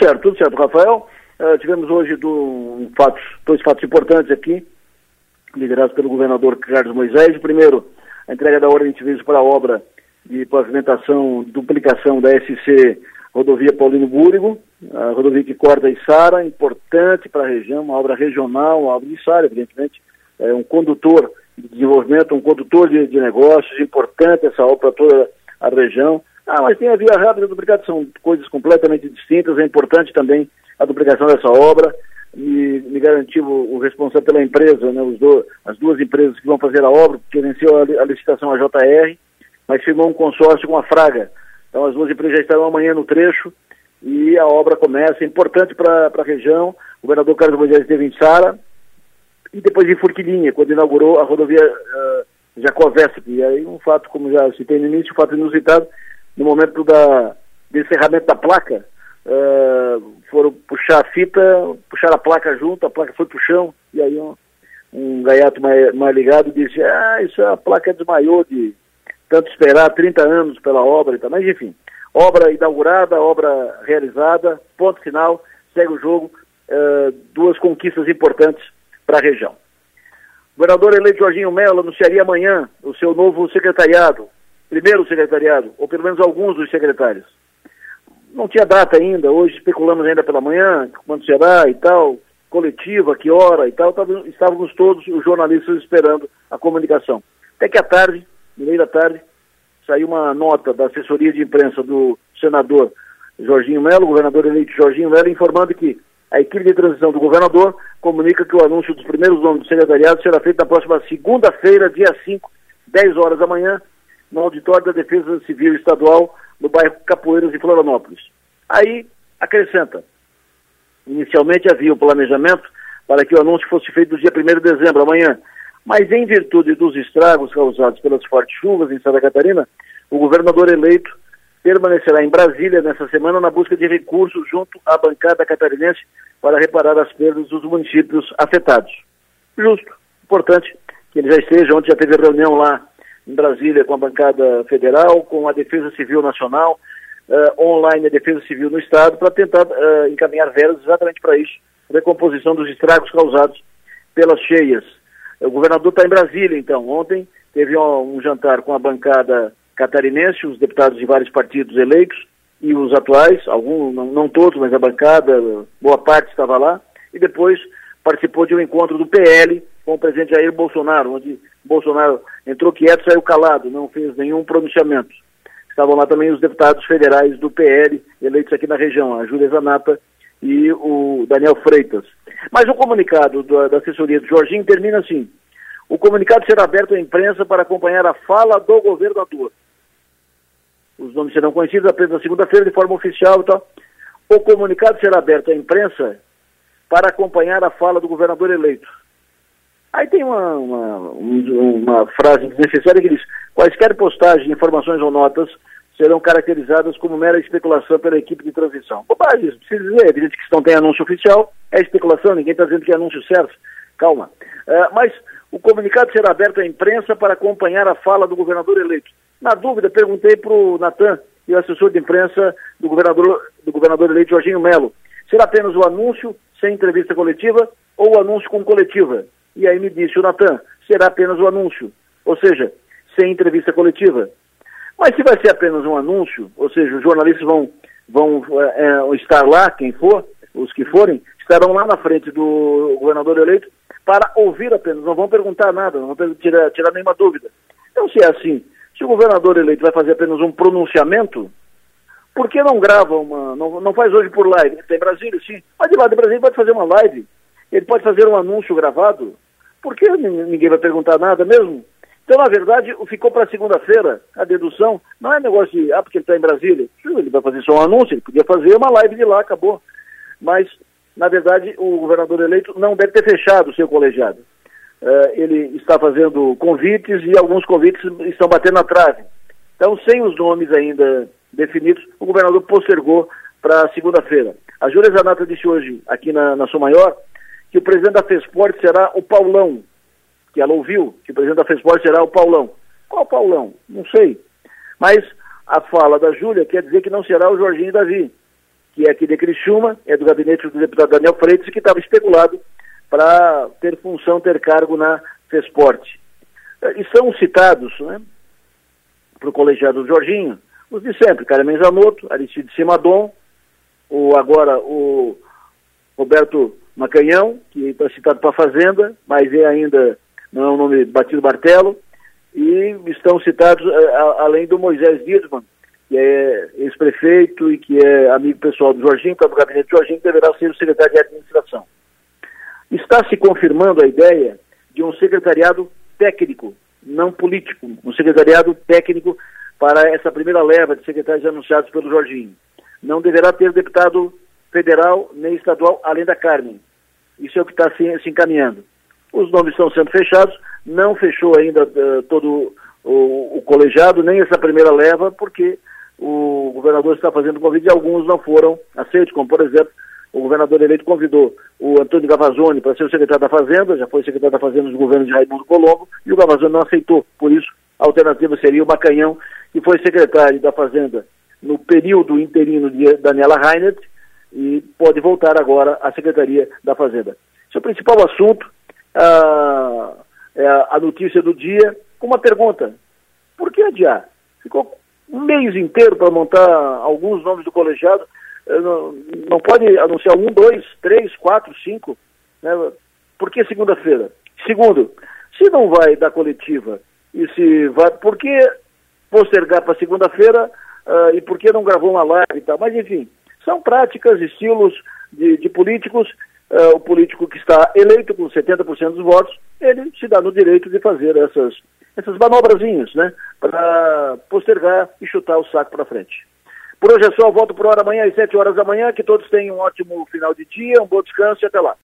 certo, tudo certo, Rafael. Uh, tivemos hoje do, um fatos, dois fatos importantes aqui, liderados pelo governador Carlos Moisés. O primeiro, a entrega da ordem de serviço para a obra de pavimentação, duplicação da SC Rodovia Paulino Búrigo, a rodovia que corta Içara, importante para a região, uma obra regional, uma obra de Içara, evidentemente, é um condutor de desenvolvimento, um condutor de, de negócios, importante essa obra para toda a região. Ah, mas tem a via rápida e a duplicação, são coisas completamente distintas, é importante também a duplicação dessa obra, me, me garantiu o, o, responsável pela empresa, né, do, as duas empresas que vão fazer a obra, que venceu a, a licitação a JR, mas firmou um consórcio com a Fraga. Então as duas empresas já estarão amanhã no trecho e a obra começa, é importante para a região. O governador Carlos Moisés esteve em Sara e depois em Furquilinha, quando inaugurou a rodovia uh, Jacovesp. E aí um fato, como já citei no início, um fato inusitado, no momento da, do encerramento da placa, uh, foram puxar a fita, puxar a placa junto, a placa foi para o chão, e aí um, um gaiato mais, mais ligado disse, ah, isso é a placa desmaiou de tanto esperar 30 anos pela obra e tal, mas enfim, obra inaugurada, obra realizada, ponto final, segue o jogo, uh, duas conquistas importantes para a região. O governador eleito Jorginho Mello anunciaria amanhã o seu novo secretariado, primeiro secretariado, ou pelo menos alguns dos secretários. Não tinha data ainda, hoje especulamos ainda pela manhã, quando será e tal, coletiva, que hora e tal, estávamos todos os jornalistas esperando a comunicação. Até que à tarde, no meio da tarde, saiu uma nota da assessoria de imprensa do senador Jorginho Melo, governador eleito Jorginho Melo, informando que a equipe de transição do governador comunica que o anúncio dos primeiros nomes do secretariado será feito na próxima segunda-feira, dia 5, 10 horas da manhã, no auditório da Defesa Civil Estadual, no bairro Capoeiras, em Florianópolis. Aí, acrescenta, inicialmente havia o planejamento para que o anúncio fosse feito no dia 1 de dezembro, amanhã, mas em virtude dos estragos causados pelas fortes chuvas em Santa Catarina, o governador eleito permanecerá em Brasília nessa semana na busca de recursos junto à bancada catarinense para reparar as perdas dos municípios afetados. Justo, importante que ele já esteja, ontem já teve reunião lá em Brasília com a bancada federal, com a Defesa Civil Nacional, uh, online a Defesa Civil no Estado, para tentar uh, encaminhar verbas exatamente para isso, recomposição dos estragos causados pelas cheias o governador está em Brasília, então. Ontem teve um, um jantar com a bancada catarinense, os deputados de vários partidos eleitos e os atuais, alguns, não, não todos, mas a bancada, boa parte estava lá, e depois participou de um encontro do PL com o presidente Jair Bolsonaro, onde Bolsonaro entrou quieto, saiu calado, não fez nenhum pronunciamento. Estavam lá também os deputados federais do PL, eleitos aqui na região, a Júlia Zanata e o Daniel Freitas. Mas o comunicado da, assessoria do Jorginho termina assim: o comunicado será aberto à imprensa para acompanhar a fala do governador. Os nomes serão conhecidos apenas na segunda-feira de forma oficial tal. O comunicado será aberto à imprensa para acompanhar a fala do governador eleito. Aí tem uma, uma, uma frase desnecessária que diz: quaisquer postagens, informações ou notas serão caracterizadas como mera especulação pela equipe de transição. Bobagem, isso precisa dizer, é evidente que se não tem anúncio oficial, é especulação, ninguém está dizendo que é anúncio certo. Calma. Uh, mas o comunicado será aberto à imprensa para acompanhar a fala do governador eleito. Na dúvida, perguntei para o Natan, e o assessor de imprensa do governador, do governador eleito Jorginho Melo, será apenas o anúncio sem entrevista coletiva ou o anúncio com coletiva? E aí me disse o Natan, será apenas o anúncio, ou seja, sem entrevista coletiva. Mas se vai ser apenas um anúncio, ou seja, os jornalistas vão, vão é, estar lá, quem for, os que forem, estarão lá na frente do governador eleito para ouvir apenas, não vão perguntar nada, não vão tirar, tirar nenhuma dúvida. Então, se é assim, se o governador eleito vai fazer apenas um pronunciamento, por que não grava uma, não, não faz hoje por live? Tem Brasília, sim, mas de lá de Brasília pode fazer uma live, ele pode fazer um anúncio gravado, por que ninguém vai perguntar nada mesmo? Então, na verdade, ficou para segunda-feira a dedução. Não é negócio de, ah, porque ele está em Brasília. Ele vai fazer só um anúncio, ele podia fazer uma live de lá, acabou. Mas, na verdade, o governador eleito não deve ter fechado o seu colegiado. Uh, ele está fazendo convites e alguns convites estão batendo na trave. Então, sem os nomes ainda definidos, o governador postergou para segunda-feira. A Júlia Zanata disse hoje, aqui na, na Maior, que o presidente da FESPORT será o Paulão, que ela ouviu, que o presidente da FESPORT será o Paulão. Qual Paulão? Não sei. Mas a fala da Júlia quer dizer que não será o Jorginho Davi. que é aqui de Criciúma, é do gabinete do deputado Daniel Freitas, que estava especulado para ter função, ter cargo na FESPORT. E são citados né, para o colegiado Jorginho, os de sempre, Carmen Zanotto, Aristide Simadon, o, agora o Roberto Macanhão, que está citado para a Fazenda, mas é ainda, não é um nome batido martelo, e estão citados eh, a, além do Moisés Dietman, que é ex-prefeito e que é amigo pessoal do Jorginho, que é do gabinete do Jorginho, que deverá ser o secretário de administração. Está se confirmando a ideia de um secretariado técnico, não político, um secretariado técnico para essa primeira leva de secretários anunciados pelo Jorginho. Não deverá ter deputado federal nem estadual, além da Carmen. Isso é o que está se, se encaminhando. Os nomes estão sendo fechados, não fechou ainda uh, todo o, o, colegiado, nem essa primeira leva, porque o governador está fazendo convite e alguns não foram aceitos, como por exemplo, o governador eleito convidou o Antônio Gavazzoni para ser o secretário da Fazenda, já foi secretário da Fazenda nos governos de Raimundo Colombo, e o Gavazzoni não aceitou. Por isso, a alternativa seria o Macanhão, que foi secretário da Fazenda no período interino de Daniela Reinert, e pode voltar agora à Secretaria da Fazenda. Esse é o principal assunto, a, é a notícia do dia, com uma pergunta. Por que adiar? Ficou um mês inteiro para montar alguns nomes do colegiado, eh, não, não pode anunciar um, dois, três, quatro, cinco, né? Por que segunda-feira? Segundo, se não vai dar coletiva e se vai, por que postergar para segunda-feira uh, e por que não gravou uma live e tal? Mas enfim, são práticas, estilos de, de políticos. Uh, o político que está eleito com 70% dos votos, ele se dá no direito de fazer essas, essas manobrazinhas, né? Para postergar e chutar o saco para frente. Por hoje é só, volto por hora amanhã às 7 horas da manhã. Que todos tenham um ótimo final de dia, um bom descanso e até lá.